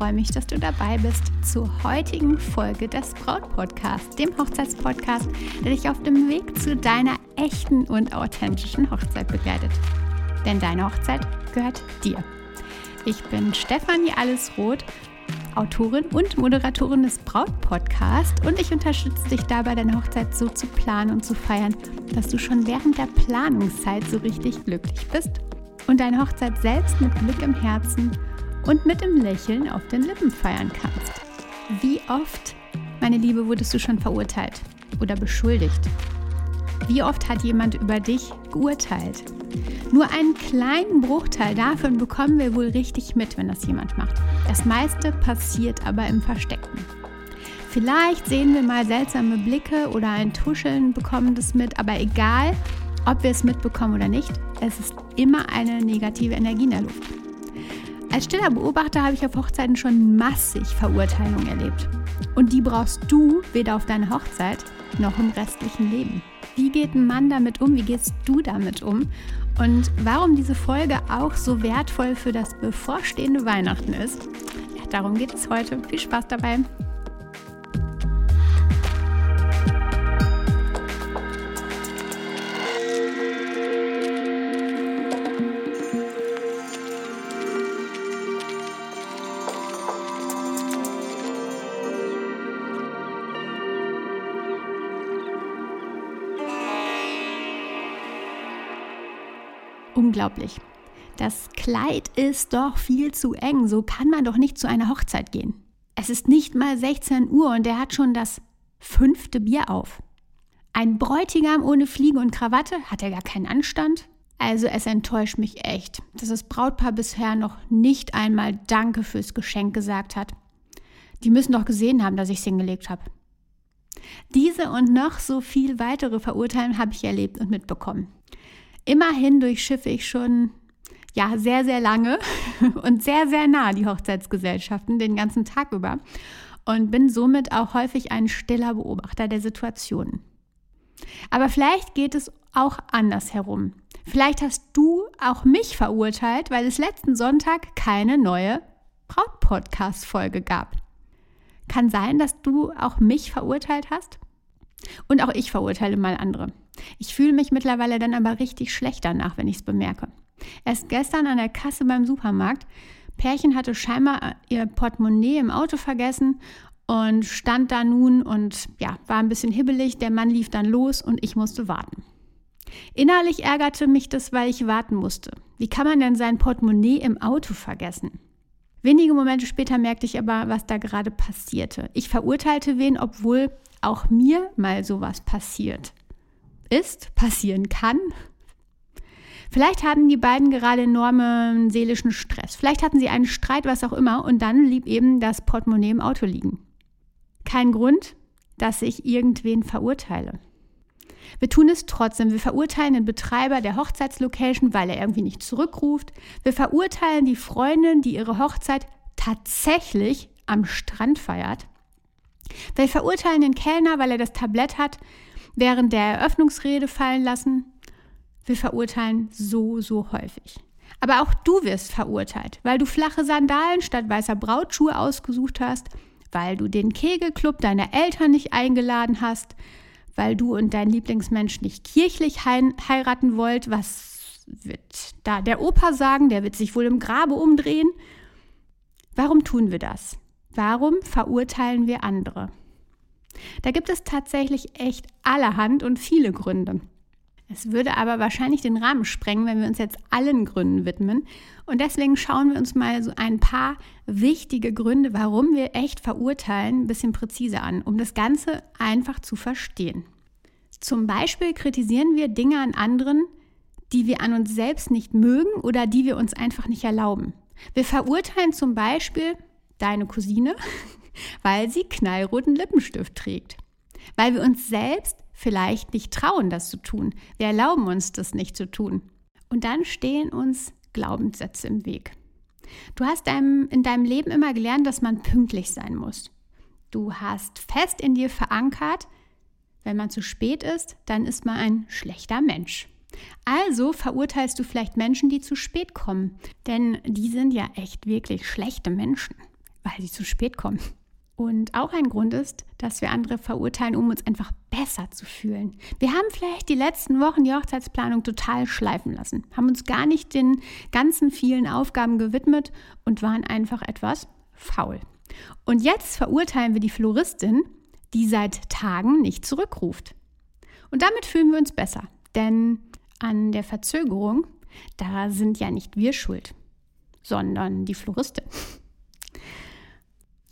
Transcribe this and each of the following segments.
Freue mich, dass du dabei bist zur heutigen Folge des Braut-Podcasts, dem Hochzeitspodcast, der dich auf dem Weg zu deiner echten und authentischen Hochzeit begleitet. Denn deine Hochzeit gehört dir. Ich bin Stefanie Allesroth, Autorin und Moderatorin des Braut-Podcasts und ich unterstütze dich dabei, deine Hochzeit so zu planen und zu feiern, dass du schon während der Planungszeit so richtig glücklich bist und deine Hochzeit selbst mit Glück im Herzen und mit dem Lächeln auf den Lippen feiern kannst. Wie oft, meine Liebe, wurdest du schon verurteilt oder beschuldigt? Wie oft hat jemand über dich geurteilt? Nur einen kleinen Bruchteil davon bekommen wir wohl richtig mit, wenn das jemand macht. Das meiste passiert aber im Versteckten. Vielleicht sehen wir mal seltsame Blicke oder ein Tuscheln bekommen das mit, aber egal, ob wir es mitbekommen oder nicht, es ist immer eine negative Energie in der Luft. Als stiller Beobachter habe ich auf Hochzeiten schon massig Verurteilung erlebt. Und die brauchst du weder auf deiner Hochzeit noch im restlichen Leben. Wie geht ein Mann damit um? Wie gehst du damit um? Und warum diese Folge auch so wertvoll für das bevorstehende Weihnachten ist, ja, darum geht es heute. Viel Spaß dabei! Unglaublich. Das Kleid ist doch viel zu eng. So kann man doch nicht zu einer Hochzeit gehen. Es ist nicht mal 16 Uhr und er hat schon das fünfte Bier auf. Ein Bräutigam ohne Fliege und Krawatte hat er gar keinen Anstand. Also es enttäuscht mich echt, dass das Brautpaar bisher noch nicht einmal Danke fürs Geschenk gesagt hat. Die müssen doch gesehen haben, dass ich es hingelegt habe. Diese und noch so viel weitere Verurteilungen habe ich erlebt und mitbekommen. Immerhin durchschiffe ich schon ja sehr, sehr lange und sehr, sehr nah die Hochzeitsgesellschaften den ganzen Tag über und bin somit auch häufig ein stiller Beobachter der Situationen. Aber vielleicht geht es auch anders herum. Vielleicht hast du auch mich verurteilt, weil es letzten Sonntag keine neue Braut-Podcast-Folge gab. Kann sein, dass du auch mich verurteilt hast? Und auch ich verurteile mal andere. Ich fühle mich mittlerweile dann aber richtig schlecht danach, wenn ich es bemerke. Erst gestern an der Kasse beim Supermarkt. Pärchen hatte scheinbar ihr Portemonnaie im Auto vergessen und stand da nun und ja, war ein bisschen hibbelig. Der Mann lief dann los und ich musste warten. Innerlich ärgerte mich das, weil ich warten musste. Wie kann man denn sein Portemonnaie im Auto vergessen? Wenige Momente später merkte ich aber, was da gerade passierte. Ich verurteilte wen, obwohl auch mir mal sowas passiert ist, passieren kann. Vielleicht hatten die beiden gerade enormen seelischen Stress. Vielleicht hatten sie einen Streit, was auch immer, und dann blieb eben das Portemonnaie im Auto liegen. Kein Grund, dass ich irgendwen verurteile. Wir tun es trotzdem. Wir verurteilen den Betreiber der Hochzeitslocation, weil er irgendwie nicht zurückruft. Wir verurteilen die Freundin, die ihre Hochzeit tatsächlich am Strand feiert. Wir verurteilen den Kellner, weil er das Tablett hat, während der Eröffnungsrede fallen lassen. Wir verurteilen so, so häufig. Aber auch du wirst verurteilt, weil du flache Sandalen statt weißer Brautschuhe ausgesucht hast, weil du den Kegelclub deiner Eltern nicht eingeladen hast, weil du und dein Lieblingsmensch nicht kirchlich heiraten wollt. Was wird da der Opa sagen? Der wird sich wohl im Grabe umdrehen. Warum tun wir das? Warum verurteilen wir andere? Da gibt es tatsächlich echt allerhand und viele Gründe. Es würde aber wahrscheinlich den Rahmen sprengen, wenn wir uns jetzt allen Gründen widmen. Und deswegen schauen wir uns mal so ein paar wichtige Gründe, warum wir echt verurteilen, ein bisschen präziser an, um das Ganze einfach zu verstehen. Zum Beispiel kritisieren wir Dinge an anderen, die wir an uns selbst nicht mögen oder die wir uns einfach nicht erlauben. Wir verurteilen zum Beispiel deine Cousine, weil sie knallroten Lippenstift trägt. Weil wir uns selbst vielleicht nicht trauen, das zu tun. Wir erlauben uns das nicht zu tun. Und dann stehen uns Glaubenssätze im Weg. Du hast in deinem Leben immer gelernt, dass man pünktlich sein muss. Du hast fest in dir verankert, wenn man zu spät ist, dann ist man ein schlechter Mensch. Also verurteilst du vielleicht Menschen, die zu spät kommen, denn die sind ja echt wirklich schlechte Menschen. weil sie zu spät kommen. Und auch ein Grund ist, dass wir andere verurteilen, um uns einfach besser zu fühlen. Wir haben vielleicht die letzten Wochen die Hochzeitsplanung total schleifen lassen, haben uns gar nicht den ganzen vielen Aufgaben gewidmet und waren einfach etwas faul. Und jetzt verurteilen wir die Floristin, die seit Tagen nicht zurückruft. Und damit fühlen wir uns besser, denn an der Verzögerung, da sind ja nicht wir schuld, sondern die Floristin.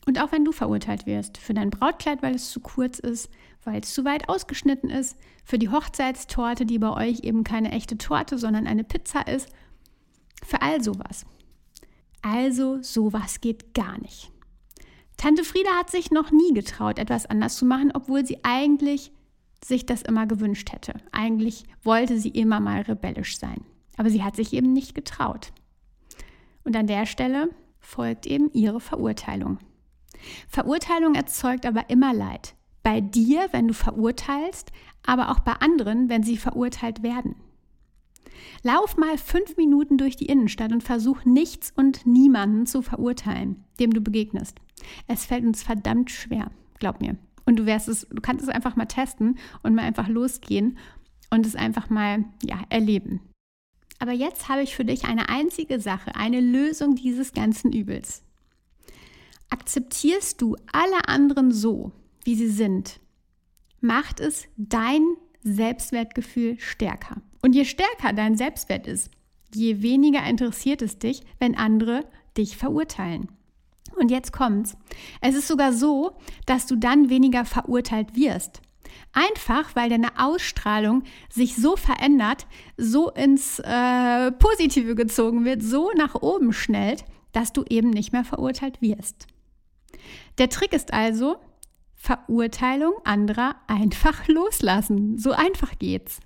Und auch wenn du verurteilt wirst für dein Brautkleid, weil es zu kurz ist, weil es zu weit ausgeschnitten ist, für die Hochzeitstorte, die bei euch eben keine echte Torte, sondern eine Pizza ist, für all sowas. Also sowas geht gar nicht. Tante Frieda hat sich noch nie getraut, etwas anders zu machen, obwohl sie eigentlich sich das immer gewünscht hätte. Eigentlich wollte sie immer mal rebellisch sein. Aber sie hat sich eben nicht getraut. Und an der Stelle folgt eben ihre Verurteilung. Verurteilung erzeugt aber immer Leid. Bei dir, wenn du verurteilst, aber auch bei anderen, wenn sie verurteilt werden. Lauf mal fünf Minuten durch die Innenstadt und versuch nichts und niemanden zu verurteilen, dem du begegnest. Es fällt uns verdammt schwer, glaub mir. Und du wirst es, du kannst es einfach mal testen und mal einfach losgehen und es einfach mal ja, erleben. Aber jetzt habe ich für dich eine einzige Sache, eine Lösung dieses ganzen Übels. Akzeptierst du alle anderen so, wie sie sind, macht es dein Selbstwertgefühl stärker. Und je stärker dein Selbstwert ist, je weniger interessiert es dich, wenn andere dich verurteilen. Und jetzt kommt's. Es ist sogar so, dass du dann weniger verurteilt wirst. Einfach, weil deine Ausstrahlung sich so verändert, so ins äh, Positive gezogen wird, so nach oben schnellt, dass du eben nicht mehr verurteilt wirst. Der Trick ist also, Verurteilung anderer einfach loslassen. So einfach geht's.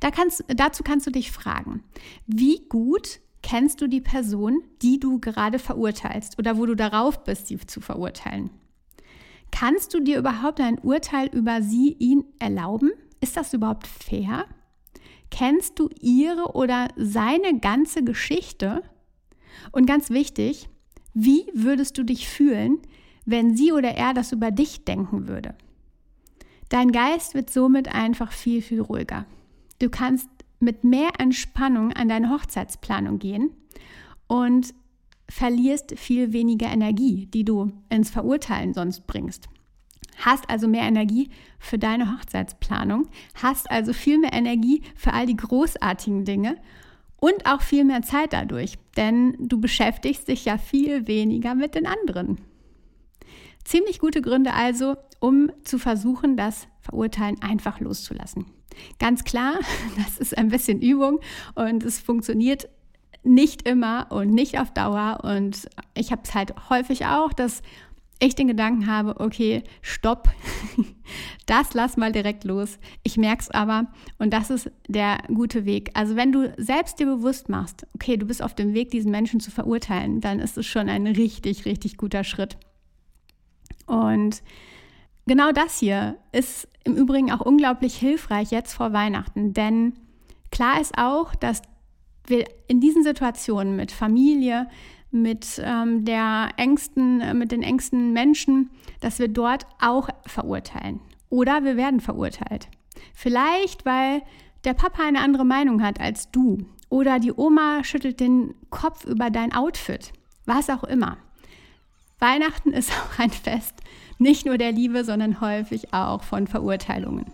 Da kannst, dazu kannst du dich fragen, wie gut kennst du die Person, die du gerade verurteilst oder wo du darauf bist, sie zu verurteilen? Kannst du dir überhaupt ein Urteil über sie, ihn erlauben? Ist das überhaupt fair? Kennst du ihre oder seine ganze Geschichte? Und ganz wichtig, wie würdest du dich fühlen, wenn sie oder er das über dich denken würde? Dein Geist wird somit einfach viel, viel ruhiger. Du kannst mit mehr Entspannung an deine Hochzeitsplanung gehen und verlierst viel weniger Energie, die du ins Verurteilen sonst bringst. Hast also mehr Energie für deine Hochzeitsplanung, hast also viel mehr Energie für all die großartigen Dinge und auch viel mehr Zeit dadurch, denn du beschäftigst dich ja viel weniger mit den anderen. Ziemlich gute Gründe also, um zu versuchen, das Verurteilen einfach loszulassen. Ganz klar, das ist ein bisschen Übung und es funktioniert nicht immer und nicht auf Dauer. Und ich habe es halt häufig auch, dass ich den Gedanken habe, okay, stopp, das lass mal direkt los. Ich merke es aber und das ist der gute Weg. Also wenn du selbst dir bewusst machst, okay, du bist auf dem Weg, diesen Menschen zu verurteilen, dann ist es schon ein richtig, richtig guter Schritt. Und genau das hier ist im Übrigen auch unglaublich hilfreich jetzt vor Weihnachten, denn klar ist auch, dass wir in diesen Situationen mit Familie, mit ähm, der engsten, äh, mit den engsten Menschen, dass wir dort auch verurteilen. Oder wir werden verurteilt. Vielleicht, weil der Papa eine andere Meinung hat als du. Oder die Oma schüttelt den Kopf über dein Outfit. Was auch immer. Weihnachten ist auch ein Fest, nicht nur der Liebe, sondern häufig auch von Verurteilungen.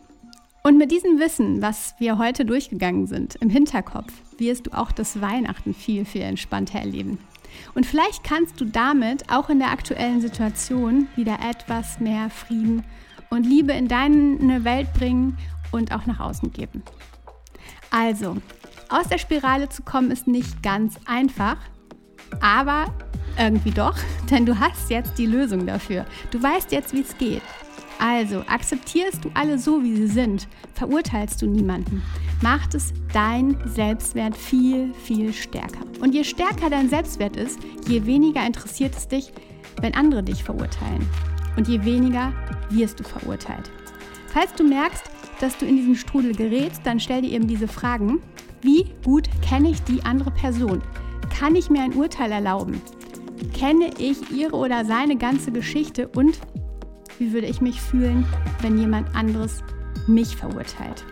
Und mit diesem Wissen, was wir heute durchgegangen sind, im Hinterkopf, wirst du auch das Weihnachten viel, viel entspannter erleben. Und vielleicht kannst du damit auch in der aktuellen Situation wieder etwas mehr Frieden und Liebe in deine Welt bringen und auch nach außen geben. Also, aus der Spirale zu kommen ist nicht ganz einfach, aber irgendwie doch, denn du hast jetzt die Lösung dafür. Du weißt jetzt, wie es geht. Also akzeptierst du alle so, wie sie sind, verurteilst du niemanden, macht es dein Selbstwert viel, viel stärker. Und je stärker dein Selbstwert ist, je weniger interessiert es dich, wenn andere dich verurteilen. Und je weniger wirst du verurteilt. Falls du merkst, dass du in diesen Strudel gerätst, dann stell dir eben diese Fragen. Wie gut kenne ich die andere Person? Kann ich mir ein Urteil erlauben? kenne ich ihre oder seine ganze Geschichte und wie würde ich mich fühlen, wenn jemand anderes mich verurteilt.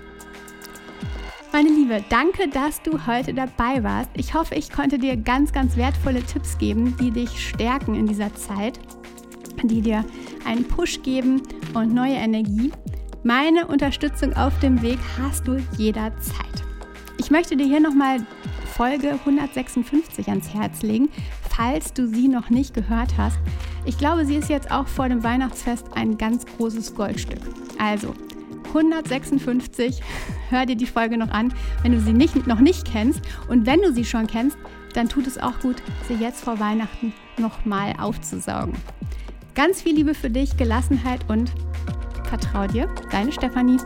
Meine Liebe, danke, dass du heute dabei warst. Ich hoffe, ich konnte dir ganz, ganz wertvolle Tipps geben, die dich stärken in dieser Zeit, die dir einen Push geben und neue Energie. Meine Unterstützung auf dem Weg hast du jederzeit. Ich möchte dir hier nochmal Folge 156 ans Herz legen, falls du sie noch nicht gehört hast. Ich glaube, sie ist jetzt auch vor dem Weihnachtsfest ein ganz großes Goldstück. Also 156. Hör dir die Folge noch an, wenn du sie nicht, noch nicht kennst. Und wenn du sie schon kennst, dann tut es auch gut, sie jetzt vor Weihnachten nochmal aufzusaugen. Ganz viel Liebe für dich, Gelassenheit und vertrau dir, deine Stefanie.